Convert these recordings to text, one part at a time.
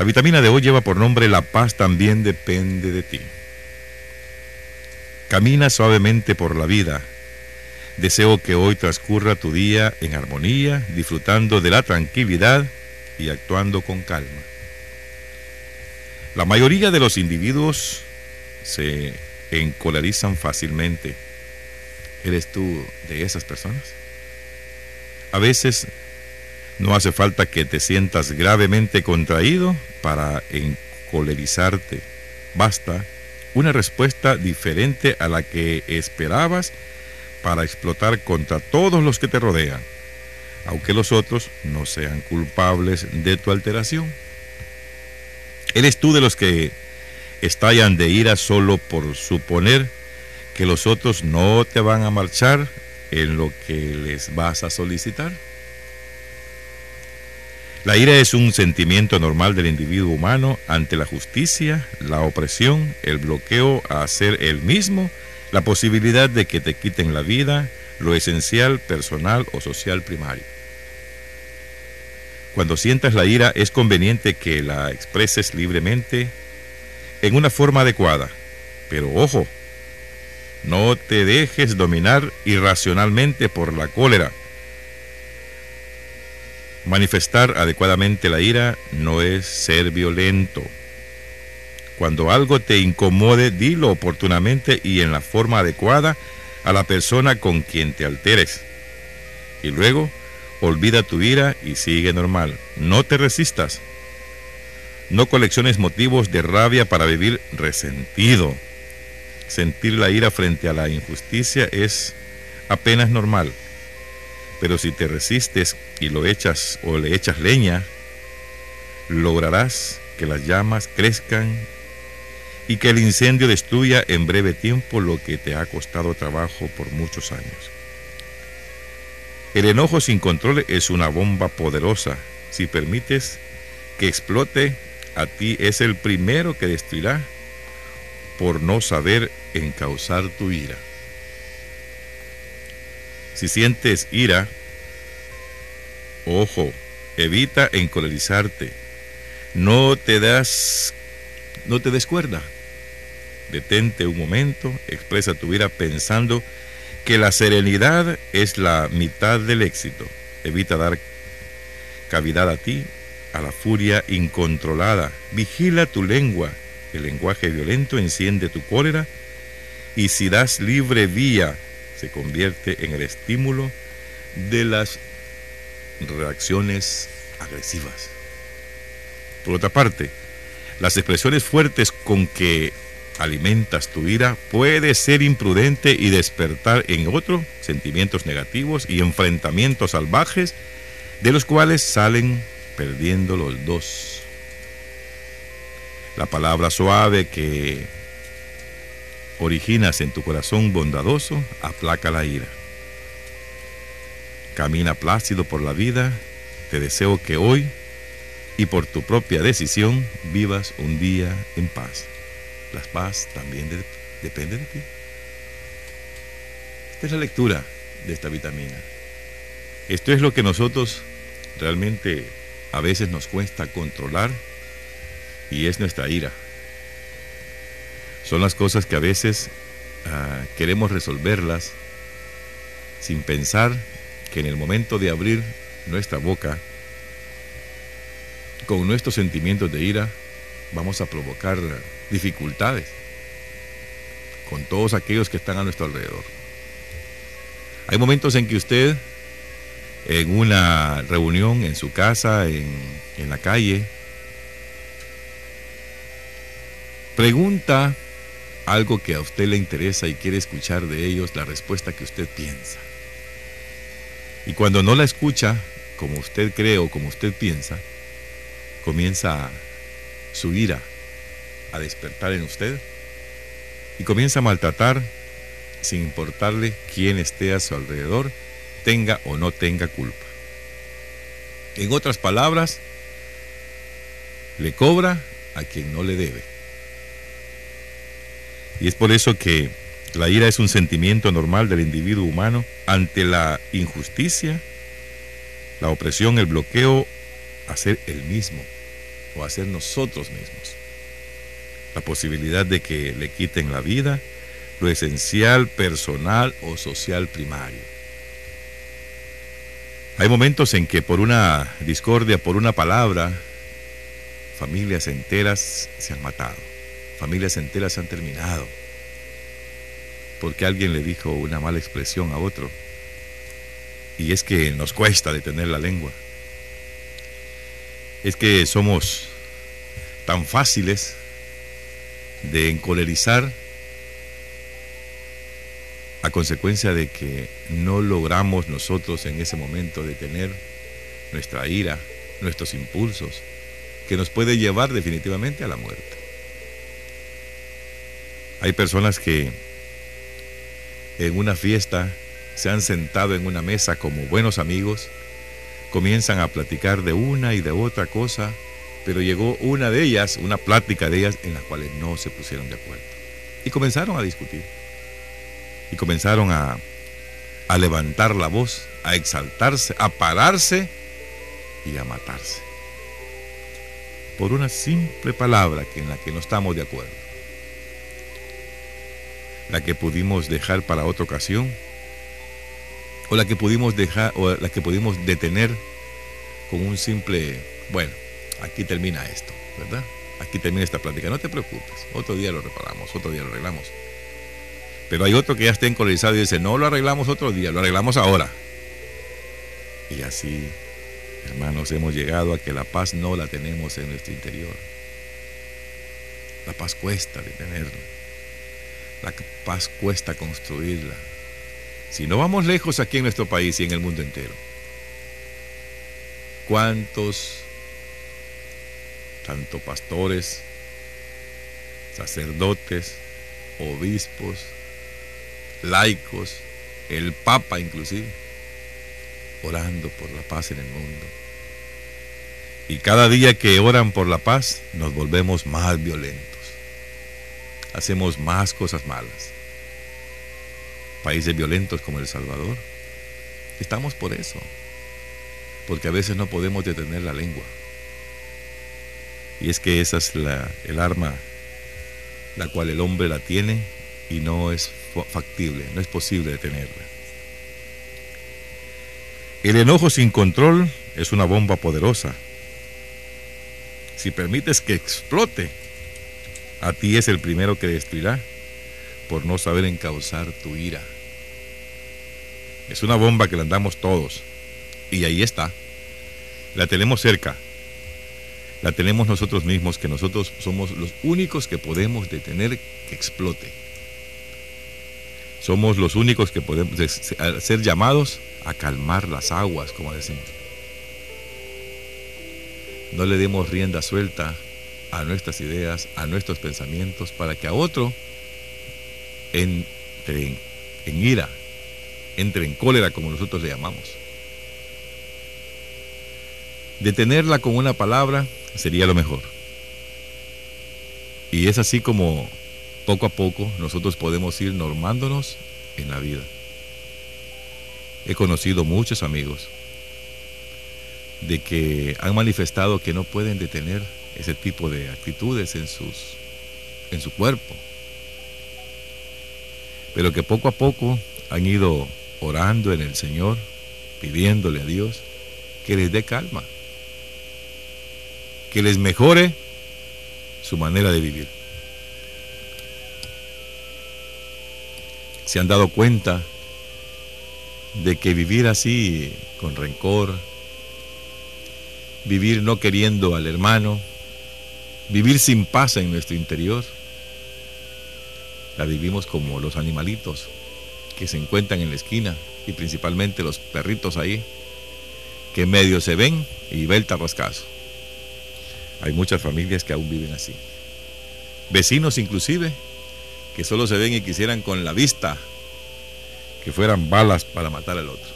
La vitamina de hoy lleva por nombre La paz también depende de ti. Camina suavemente por la vida. Deseo que hoy transcurra tu día en armonía, disfrutando de la tranquilidad y actuando con calma. La mayoría de los individuos se encolerizan fácilmente. ¿Eres tú de esas personas? A veces no hace falta que te sientas gravemente contraído para encolerizarte. Basta una respuesta diferente a la que esperabas para explotar contra todos los que te rodean, aunque los otros no sean culpables de tu alteración. ¿Eres tú de los que estallan de ira solo por suponer que los otros no te van a marchar en lo que les vas a solicitar? La ira es un sentimiento normal del individuo humano ante la justicia, la opresión, el bloqueo a hacer el mismo, la posibilidad de que te quiten la vida, lo esencial, personal o social primario. Cuando sientas la ira es conveniente que la expreses libremente en una forma adecuada, pero ojo, no te dejes dominar irracionalmente por la cólera Manifestar adecuadamente la ira no es ser violento. Cuando algo te incomode, dilo oportunamente y en la forma adecuada a la persona con quien te alteres. Y luego, olvida tu ira y sigue normal. No te resistas. No colecciones motivos de rabia para vivir resentido. Sentir la ira frente a la injusticia es apenas normal. Pero si te resistes y lo echas o le echas leña, lograrás que las llamas crezcan y que el incendio destruya en breve tiempo lo que te ha costado trabajo por muchos años. El enojo sin control es una bomba poderosa. Si permites que explote, a ti es el primero que destruirá por no saber encauzar tu ira. Si sientes ira, ojo, evita encolerizarte. No te das, no te descuerda. Detente un momento, expresa tu ira pensando que la serenidad es la mitad del éxito. Evita dar cavidad a ti, a la furia incontrolada. Vigila tu lengua. El lenguaje violento enciende tu cólera y si das libre vía se convierte en el estímulo de las reacciones agresivas. Por otra parte, las expresiones fuertes con que alimentas tu ira puede ser imprudente y despertar en otro sentimientos negativos y enfrentamientos salvajes de los cuales salen perdiendo los dos. La palabra suave que originas en tu corazón bondadoso, aplaca la ira. Camina plácido por la vida, te deseo que hoy y por tu propia decisión vivas un día en paz. La paz también depende de ti. Esta es la lectura de esta vitamina. Esto es lo que nosotros realmente a veces nos cuesta controlar y es nuestra ira. Son las cosas que a veces ah, queremos resolverlas sin pensar que en el momento de abrir nuestra boca, con nuestros sentimientos de ira, vamos a provocar dificultades con todos aquellos que están a nuestro alrededor. Hay momentos en que usted, en una reunión, en su casa, en, en la calle, pregunta algo que a usted le interesa y quiere escuchar de ellos la respuesta que usted piensa. Y cuando no la escucha como usted cree o como usted piensa, comienza su ira a despertar en usted y comienza a maltratar sin importarle quién esté a su alrededor, tenga o no tenga culpa. En otras palabras, le cobra a quien no le debe. Y es por eso que la ira es un sentimiento normal del individuo humano ante la injusticia, la opresión, el bloqueo, hacer el mismo. o a ser nosotros mismos. La posibilidad de que le quiten la vida, lo esencial, personal o social primario. Hay momentos en que por una discordia, por una palabra, familias enteras se han matado, familias enteras han terminado, porque alguien le dijo una mala expresión a otro. Y es que nos cuesta detener la lengua. Es que somos tan fáciles de encolerizar a consecuencia de que no logramos nosotros en ese momento detener nuestra ira, nuestros impulsos, que nos puede llevar definitivamente a la muerte. Hay personas que en una fiesta se han sentado en una mesa como buenos amigos, comienzan a platicar de una y de otra cosa, pero llegó una de ellas, una plática de ellas en las cuales no se pusieron de acuerdo. Y comenzaron a discutir. Y comenzaron a, levantar la voz, a exaltarse, a pararse y a matarse. Por una simple palabra en la que no estamos de acuerdo. La que pudimos dejar para otra ocasión o la que pudimos dejar o la que pudimos detener con un simple, bueno, aquí termina esto, ¿verdad? Aquí termina esta plática, no te preocupes, otro día lo reparamos, otro día lo arreglamos. Pero hay otro que ya está encolerizado y dice, no lo arreglamos otro día, lo arreglamos ahora. Y así, hermanos, hemos llegado a que la paz no la tenemos en nuestro interior. La paz cuesta detenerla. La paz cuesta construirla. Si no vamos lejos aquí en nuestro país y en el mundo entero, ¿cuántos, tanto pastores, sacerdotes, obispos, laicos, el Papa inclusive, orando por la paz en el mundo? Y cada día que oran por la paz, nos volvemos más violentos. Hacemos más cosas malas países violentos como El Salvador. Estamos por eso, porque a veces no podemos detener la lengua. Y es que esa es la, el arma la cual el hombre la tiene y no es factible, no es posible detenerla. El enojo sin control es una bomba poderosa. Si permites que explote, a ti es el primero que destruirá por no saber encauzar tu ira. Es una bomba que la andamos todos. Y ahí está. La tenemos cerca. La tenemos nosotros mismos, que nosotros somos los únicos que podemos detener que explote. Somos los únicos que podemos ser llamados a calmar las aguas, como decimos. No le demos rienda suelta a nuestras ideas, a nuestros pensamientos, para que a otro entre en, ira, entre en cólera, como nosotros le llamamos. Detenerla con una palabra sería lo mejor. Y es así como poco a poco nosotros podemos ir normándonos en la vida. He conocido muchos amigos de que han manifestado que no pueden detener ese tipo de actitudes en sus en su cuerpo, pero que poco a poco han ido orando en el Señor, pidiéndole a Dios que les dé calma, que les mejore su manera de vivir. Se han dado cuenta de que vivir así con rencor, vivir no queriendo al hermano, vivir sin paz en nuestro interior, la vivimos como los animalitos que se encuentran en la esquina y principalmente los perritos ahí que medio se ven y ve el tarrascazo. Hay muchas familias que aún viven así. Vecinos inclusive que solo se ven y quisieran con la vista que fueran balas para matar al otro.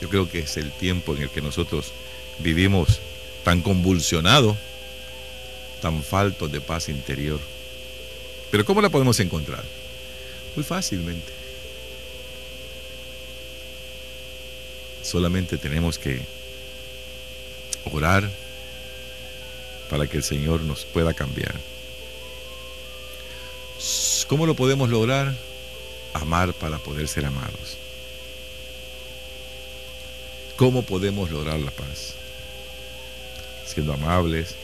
Yo creo que es el tiempo en el que nosotros vivimos tan convulsionado, tan faltos de paz interior. Pero ¿cómo la podemos encontrar? Muy fácilmente. Solamente tenemos que orar, para que el Señor nos pueda cambiar. ¿Cómo lo podemos lograr? Amar para poder ser amados. ¿Cómo podemos lograr la paz? Siendo amables,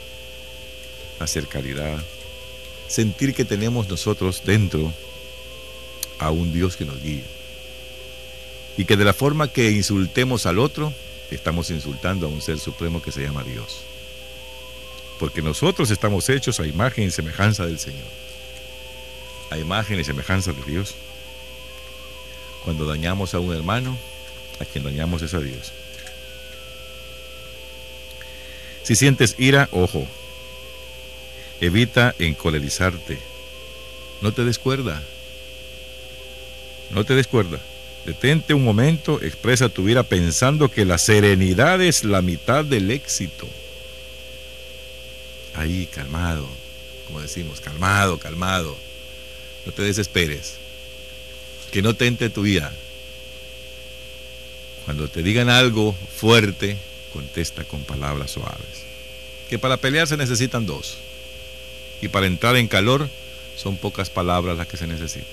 hacer caridad, sentir que tenemos nosotros dentro a un Dios que nos guía. Y que de la forma que insultemos al otro, estamos insultando a un ser supremo que se llama Dios. Porque nosotros estamos hechos a imagen y semejanza del Señor. A imagen y semejanza de Dios. Cuando dañamos a un hermano, a quien dañamos es a Dios. Si sientes ira, ojo. Evita encolerizarte. No te descuerda. No te descuerda. Detente un momento, expresa tu ira pensando que la serenidad es la mitad del éxito. Ahí, calmado, como decimos, calmado, calmado. No te desesperes. Que no tente tu ira. Cuando te digan algo fuerte, contesta con palabras suaves. Que para pelear se necesitan dos. Y para entrar en calor son pocas palabras las que se necesitan.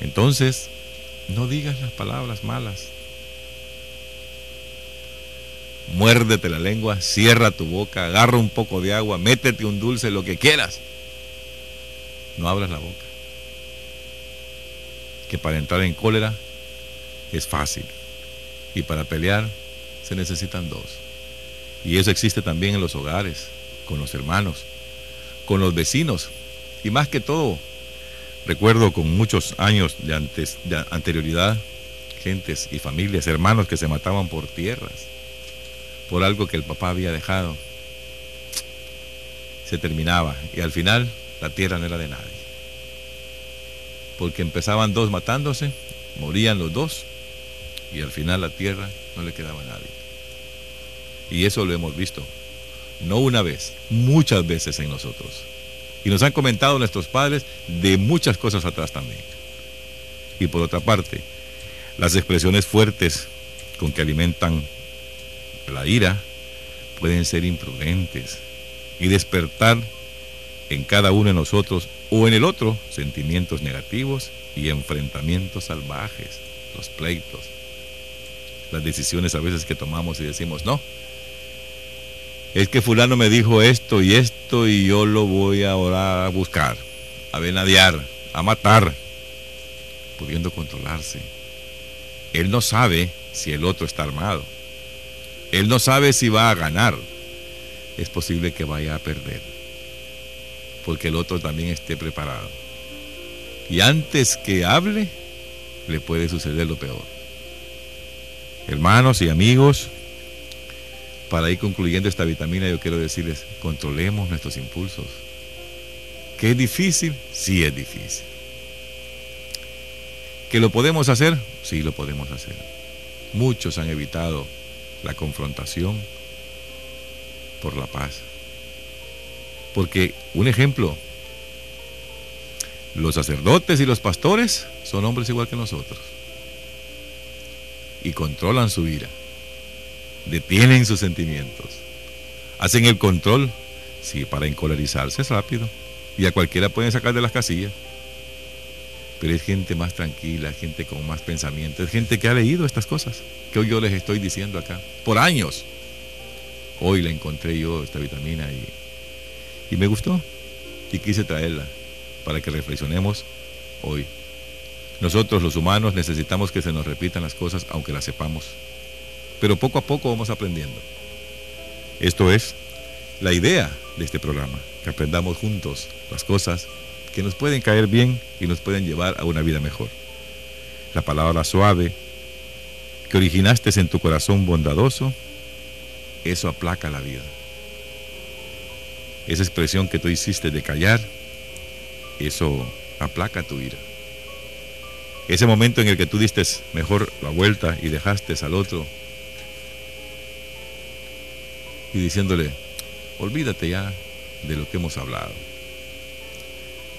Entonces, no digas las palabras malas. Muérdete la lengua, cierra tu boca, agarra un poco de agua, métete un dulce, lo que quieras. No abras la boca. Que para entrar en cólera es fácil. Y para pelear se necesitan dos. Y eso existe también en los hogares, con los hermanos, con los vecinos. Y más que todo, recuerdo con muchos años de, antes, de anterioridad, gentes y familias, hermanos que se mataban por tierras, por algo que el papá había dejado. Se terminaba y al final la tierra no era de nadie. Porque empezaban dos matándose, morían los dos y al final la tierra no le quedaba a nadie. Y eso lo hemos visto, no una vez, muchas veces en nosotros. Y nos han comentado nuestros padres de muchas cosas atrás también. Y por otra parte, las expresiones fuertes con que alimentan la ira pueden ser imprudentes y despertar en cada uno de nosotros o en el otro sentimientos negativos y enfrentamientos salvajes, los pleitos, las decisiones a veces que tomamos y decimos, no, es que fulano me dijo esto y esto y yo lo voy ahora a buscar, a venadear, a matar, pudiendo controlarse. Él no sabe si el otro está armado. Él no sabe si va a ganar. Es posible que vaya a perder. Porque el otro también esté preparado. Y antes que hable, le puede suceder lo peor. Hermanos y amigos, para ir concluyendo esta vitamina, yo quiero decirles, controlemos nuestros impulsos. ¿Que es difícil? Sí es difícil. ¿Que lo podemos hacer? Sí lo podemos hacer. Muchos han evitado la confrontación por la paz. Porque, un ejemplo, los sacerdotes y los pastores son hombres igual que nosotros. Y controlan su ira detienen sus sentimientos, hacen el control, sí, para encolerizarse es rápido, y a cualquiera pueden sacar de las casillas, pero es gente más tranquila, gente con más pensamiento, es gente que ha leído estas cosas, que hoy yo les estoy diciendo acá, por años. Hoy la encontré yo, esta vitamina, y, y me gustó, y quise traerla para que reflexionemos hoy. Nosotros los humanos necesitamos que se nos repitan las cosas aunque las sepamos pero poco a poco vamos aprendiendo. Esto es la idea de este programa, que aprendamos juntos las cosas que nos pueden caer bien y nos pueden llevar a una vida mejor. La palabra suave que originaste en tu corazón bondadoso, eso aplaca la vida. Esa expresión que tú hiciste de callar, eso aplaca tu ira. Ese momento en el que tú diste mejor la vuelta y dejaste al otro y diciéndole, olvídate ya de lo que hemos hablado.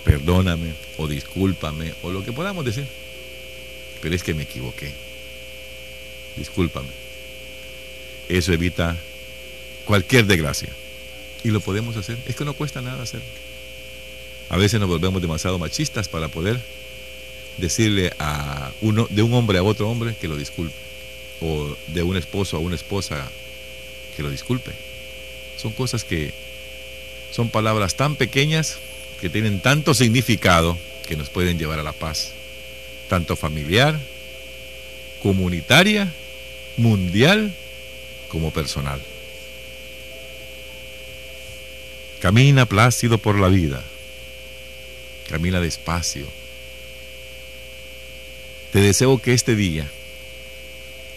Perdóname o discúlpame o lo que podamos decir. Pero es que me equivoqué. Discúlpame. Eso evita cualquier desgracia. Y lo podemos hacer. Es que no cuesta nada hacerlo. A veces nos volvemos demasiado machistas para poder decirle a uno, de un hombre a otro hombre que lo disculpe. O de un esposo a una esposa que lo disculpe. Son cosas que son palabras tan pequeñas que tienen tanto significado que nos pueden llevar a la paz, tanto familiar, comunitaria, mundial como personal. Camina plácido por la vida, camina despacio. Te deseo que este día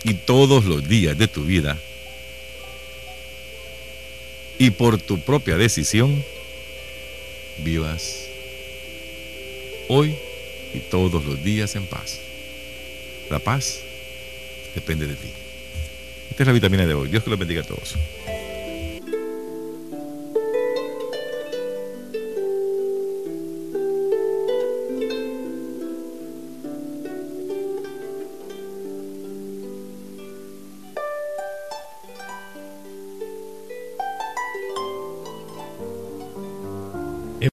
y todos los días de tu vida y por tu propia decisión vivas hoy y todos los días en paz. La paz depende de ti. Esta es la vitamina de hoy. Dios que los bendiga a todos.